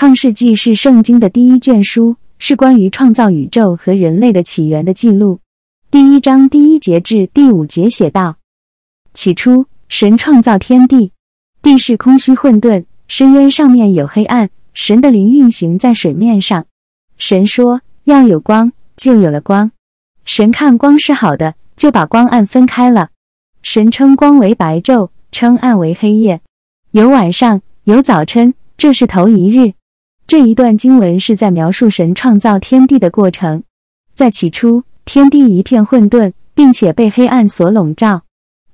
创世纪是圣经的第一卷书，是关于创造宇宙和人类的起源的记录。第一章第一节至第五节写道：起初，神创造天地，地是空虚混沌，深渊上面有黑暗，神的灵运行在水面上。神说：“要有光，就有了光。”神看光是好的，就把光暗分开了。神称光为白昼，称暗为黑夜。有晚上，有早晨，这是头一日。这一段经文是在描述神创造天地的过程。在起初，天地一片混沌，并且被黑暗所笼罩。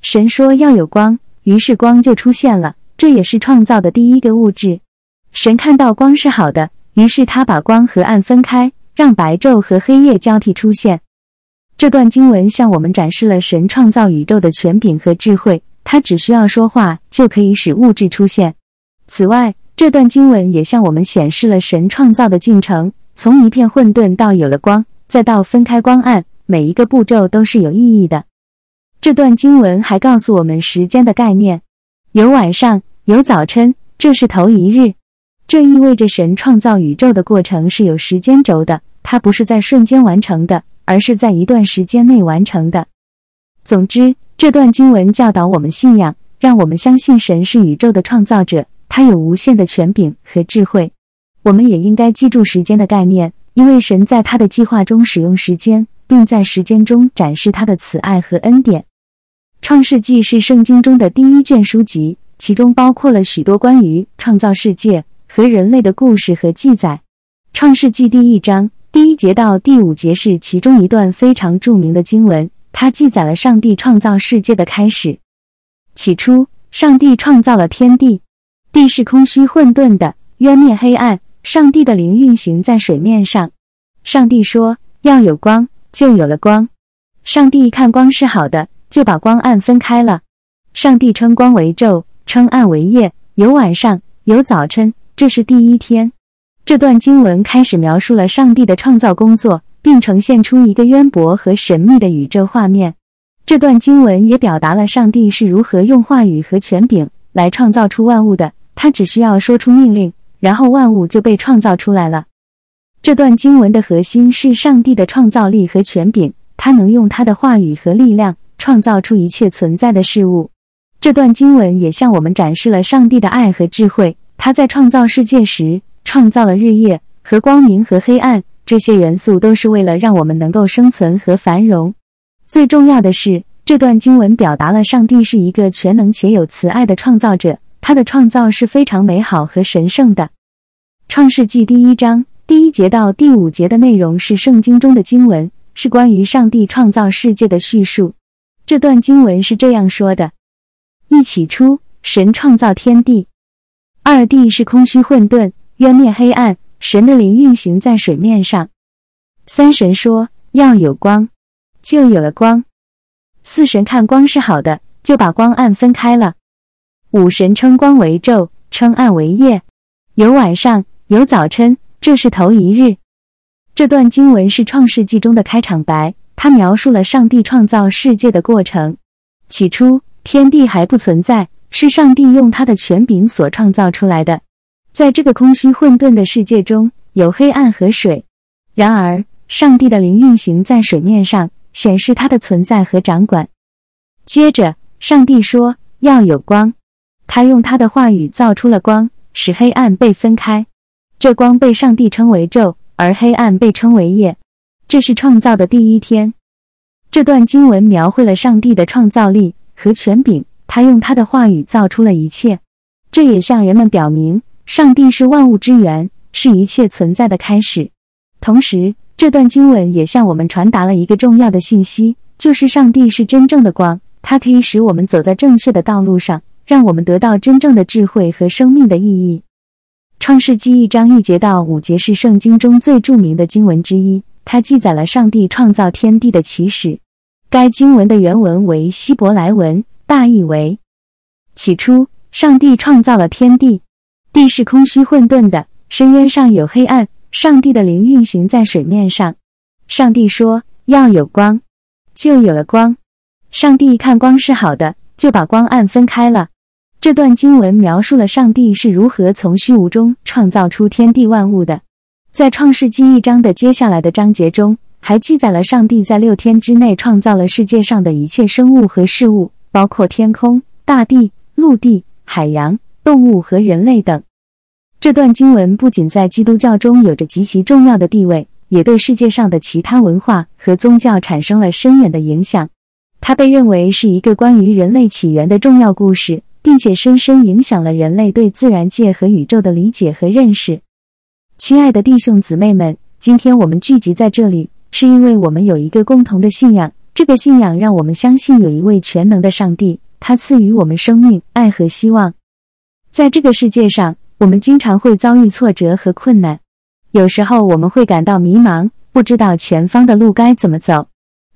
神说要有光，于是光就出现了。这也是创造的第一个物质。神看到光是好的，于是他把光和暗分开，让白昼和黑夜交替出现。这段经文向我们展示了神创造宇宙的权柄和智慧。他只需要说话，就可以使物质出现。此外，这段经文也向我们显示了神创造的进程：从一片混沌到有了光，再到分开光暗，每一个步骤都是有意义的。这段经文还告诉我们时间的概念：有晚上，有早晨，这是头一日。这意味着神创造宇宙的过程是有时间轴的，它不是在瞬间完成的，而是在一段时间内完成的。总之，这段经文教导我们信仰，让我们相信神是宇宙的创造者。他有无限的权柄和智慧，我们也应该记住时间的概念，因为神在他的计划中使用时间，并在时间中展示他的慈爱和恩典。创世纪是圣经中的第一卷书籍，其中包括了许多关于创造世界和人类的故事和记载。创世纪第一章第一节到第五节是其中一段非常著名的经文，它记载了上帝创造世界的开始。起初，上帝创造了天地。地是空虚混沌的，渊面黑暗。上帝的灵运行在水面上。上帝说：“要有光，就有了光。”上帝看光是好的，就把光暗分开了。上帝称光为昼，称暗为夜。有晚上，有早晨，这是第一天。这段经文开始描述了上帝的创造工作，并呈现出一个渊博和神秘的宇宙画面。这段经文也表达了上帝是如何用话语和权柄来创造出万物的。他只需要说出命令，然后万物就被创造出来了。这段经文的核心是上帝的创造力和权柄，他能用他的话语和力量创造出一切存在的事物。这段经文也向我们展示了上帝的爱和智慧。他在创造世界时，创造了日夜和光明和黑暗，这些元素都是为了让我们能够生存和繁荣。最重要的是，这段经文表达了上帝是一个全能且有慈爱的创造者。他的创造是非常美好和神圣的。创世纪第一章第一节到第五节的内容是圣经中的经文，是关于上帝创造世界的叙述。这段经文是这样说的：一起初，神创造天地，二地是空虚混沌，渊面黑暗，神的灵运行在水面上。三神说要有光，就有了光。四神看光是好的，就把光暗分开了。五神称光为昼，称暗为夜，有晚上，有早晨，这是头一日。这段经文是创世纪中的开场白，它描述了上帝创造世界的过程。起初，天地还不存在，是上帝用他的权柄所创造出来的。在这个空虚混沌的世界中，有黑暗和水。然而，上帝的灵运行在水面上，显示他的存在和掌管。接着，上帝说要有光。他用他的话语造出了光，使黑暗被分开。这光被上帝称为昼，而黑暗被称为夜。这是创造的第一天。这段经文描绘了上帝的创造力和权柄。他用他的话语造出了一切。这也向人们表明，上帝是万物之源，是一切存在的开始。同时，这段经文也向我们传达了一个重要的信息，就是上帝是真正的光，它可以使我们走在正确的道路上。让我们得到真正的智慧和生命的意义。创世纪一章一节到五节是圣经中最著名的经文之一，它记载了上帝创造天地的起始。该经文的原文为希伯来文，大意为：起初，上帝创造了天地，地是空虚混沌的，深渊上有黑暗。上帝的灵运行在水面上。上帝说：“要有光，就有了光。”上帝看光是好的，就把光暗分开了。这段经文描述了上帝是如何从虚无中创造出天地万物的。在创世纪一章的接下来的章节中，还记载了上帝在六天之内创造了世界上的一切生物和事物，包括天空、大地、陆地、海洋、动物和人类等。这段经文不仅在基督教中有着极其重要的地位，也对世界上的其他文化和宗教产生了深远的影响。它被认为是一个关于人类起源的重要故事。并且深深影响了人类对自然界和宇宙的理解和认识。亲爱的弟兄姊妹们，今天我们聚集在这里，是因为我们有一个共同的信仰。这个信仰让我们相信有一位全能的上帝，他赐予我们生命、爱和希望。在这个世界上，我们经常会遭遇挫折和困难，有时候我们会感到迷茫，不知道前方的路该怎么走。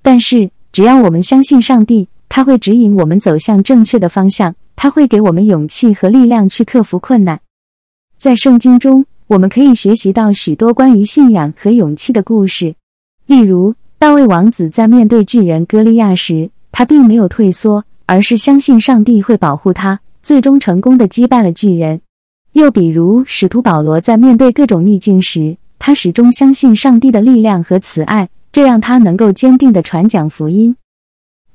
但是，只要我们相信上帝，他会指引我们走向正确的方向。他会给我们勇气和力量去克服困难。在圣经中，我们可以学习到许多关于信仰和勇气的故事。例如，大卫王子在面对巨人歌利亚时，他并没有退缩，而是相信上帝会保护他，最终成功的击败了巨人。又比如，使徒保罗在面对各种逆境时，他始终相信上帝的力量和慈爱，这让他能够坚定的传讲福音。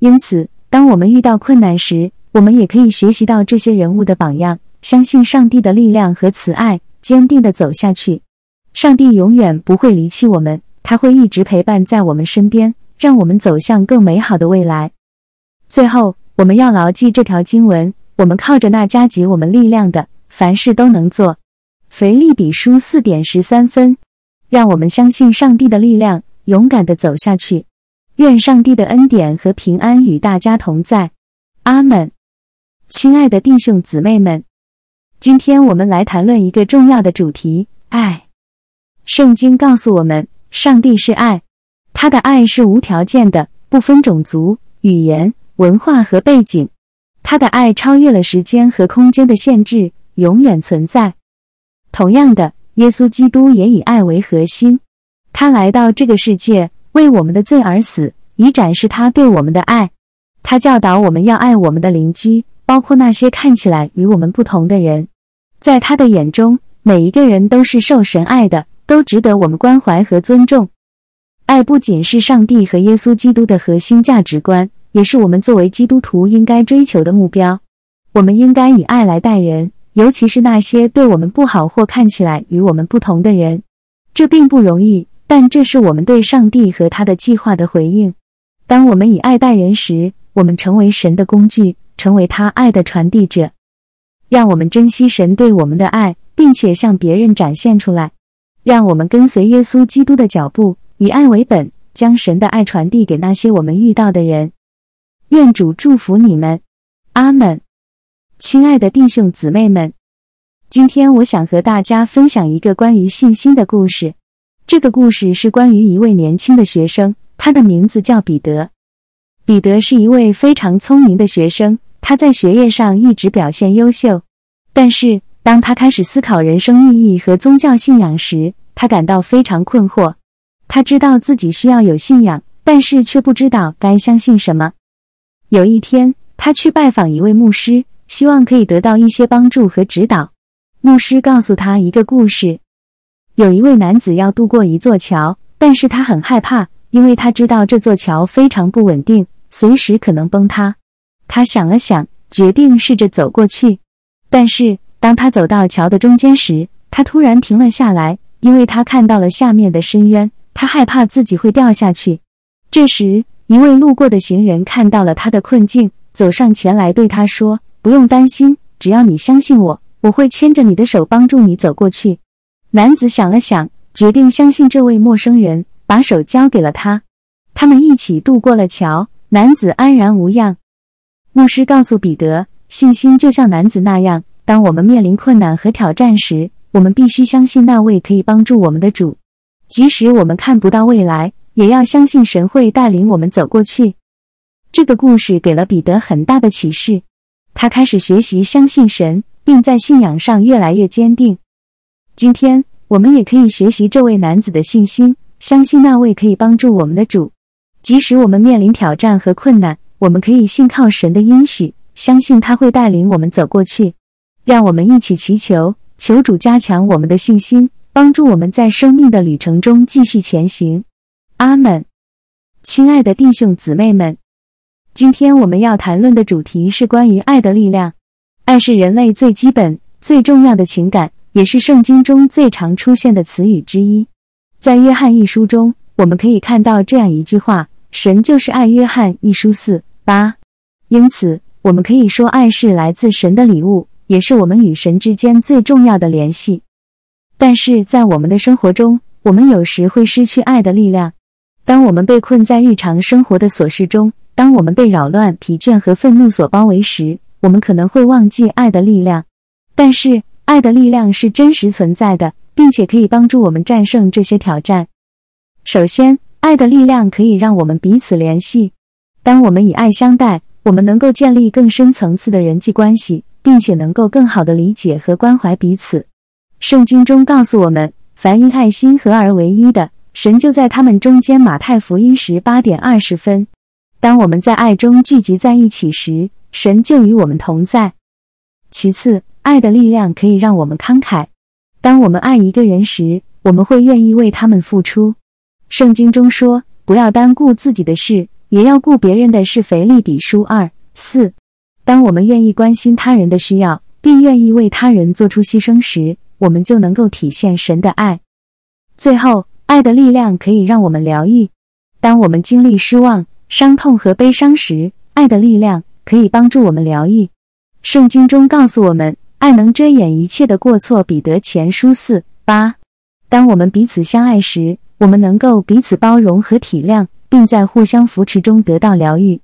因此，当我们遇到困难时，我们也可以学习到这些人物的榜样，相信上帝的力量和慈爱，坚定的走下去。上帝永远不会离弃我们，他会一直陪伴在我们身边，让我们走向更美好的未来。最后，我们要牢记这条经文：我们靠着那加给我们力量的，凡事都能做。腓立比书四点十三分。让我们相信上帝的力量，勇敢的走下去。愿上帝的恩典和平安与大家同在。阿门。亲爱的弟兄姊妹们，今天我们来谈论一个重要的主题——爱。圣经告诉我们，上帝是爱，他的爱是无条件的，不分种族、语言、文化和背景。他的爱超越了时间和空间的限制，永远存在。同样的，耶稣基督也以爱为核心，他来到这个世界，为我们的罪而死，以展示他对我们的爱。他教导我们要爱我们的邻居。包括那些看起来与我们不同的人，在他的眼中，每一个人都是受神爱的，都值得我们关怀和尊重。爱不仅是上帝和耶稣基督的核心价值观，也是我们作为基督徒应该追求的目标。我们应该以爱来待人，尤其是那些对我们不好或看起来与我们不同的人。这并不容易，但这是我们对上帝和他的计划的回应。当我们以爱待人时，我们成为神的工具。成为他爱的传递者，让我们珍惜神对我们的爱，并且向别人展现出来。让我们跟随耶稣基督的脚步，以爱为本，将神的爱传递给那些我们遇到的人。愿主祝福你们，阿门。亲爱的弟兄姊妹们，今天我想和大家分享一个关于信心的故事。这个故事是关于一位年轻的学生，他的名字叫彼得。彼得是一位非常聪明的学生。他在学业上一直表现优秀，但是当他开始思考人生意义和宗教信仰时，他感到非常困惑。他知道自己需要有信仰，但是却不知道该相信什么。有一天，他去拜访一位牧师，希望可以得到一些帮助和指导。牧师告诉他一个故事：有一位男子要渡过一座桥，但是他很害怕，因为他知道这座桥非常不稳定，随时可能崩塌。他想了想，决定试着走过去。但是当他走到桥的中间时，他突然停了下来，因为他看到了下面的深渊。他害怕自己会掉下去。这时，一位路过的行人看到了他的困境，走上前来对他说：“不用担心，只要你相信我，我会牵着你的手帮助你走过去。”男子想了想，决定相信这位陌生人，把手交给了他。他们一起渡过了桥，男子安然无恙。牧师告诉彼得：“信心就像男子那样，当我们面临困难和挑战时，我们必须相信那位可以帮助我们的主。即使我们看不到未来，也要相信神会带领我们走过去。”这个故事给了彼得很大的启示，他开始学习相信神，并在信仰上越来越坚定。今天，我们也可以学习这位男子的信心，相信那位可以帮助我们的主，即使我们面临挑战和困难。我们可以信靠神的应许，相信他会带领我们走过去。让我们一起祈求，求主加强我们的信心，帮助我们在生命的旅程中继续前行。阿门。亲爱的弟兄姊妹们，今天我们要谈论的主题是关于爱的力量。爱是人类最基本、最重要的情感，也是圣经中最常出现的词语之一。在约翰一书中，我们可以看到这样一句话：“神就是爱。”约翰一书四八。因此，我们可以说，爱是来自神的礼物，也是我们与神之间最重要的联系。但是在我们的生活中，我们有时会失去爱的力量。当我们被困在日常生活的琐事中，当我们被扰乱、疲倦和愤怒所包围时，我们可能会忘记爱的力量。但是，爱的力量是真实存在的，并且可以帮助我们战胜这些挑战。首先，爱的力量可以让我们彼此联系。当我们以爱相待，我们能够建立更深层次的人际关系，并且能够更好的理解和关怀彼此。圣经中告诉我们，凡因爱心合而为一的。神就在他们中间。马太福音十八点二十分。当我们在爱中聚集在一起时，神就与我们同在。其次，爱的力量可以让我们慷慨。当我们爱一个人时，我们会愿意为他们付出。圣经中说：“不要单顾自己的事，也要顾别人的是。”腓利比书二四。当我们愿意关心他人的需要，并愿意为他人做出牺牲时，我们就能够体现神的爱。最后。爱的力量可以让我们疗愈。当我们经历失望、伤痛和悲伤时，爱的力量可以帮助我们疗愈。圣经中告诉我们，爱能遮掩一切的过错。彼得前书四八。当我们彼此相爱时，我们能够彼此包容和体谅，并在互相扶持中得到疗愈。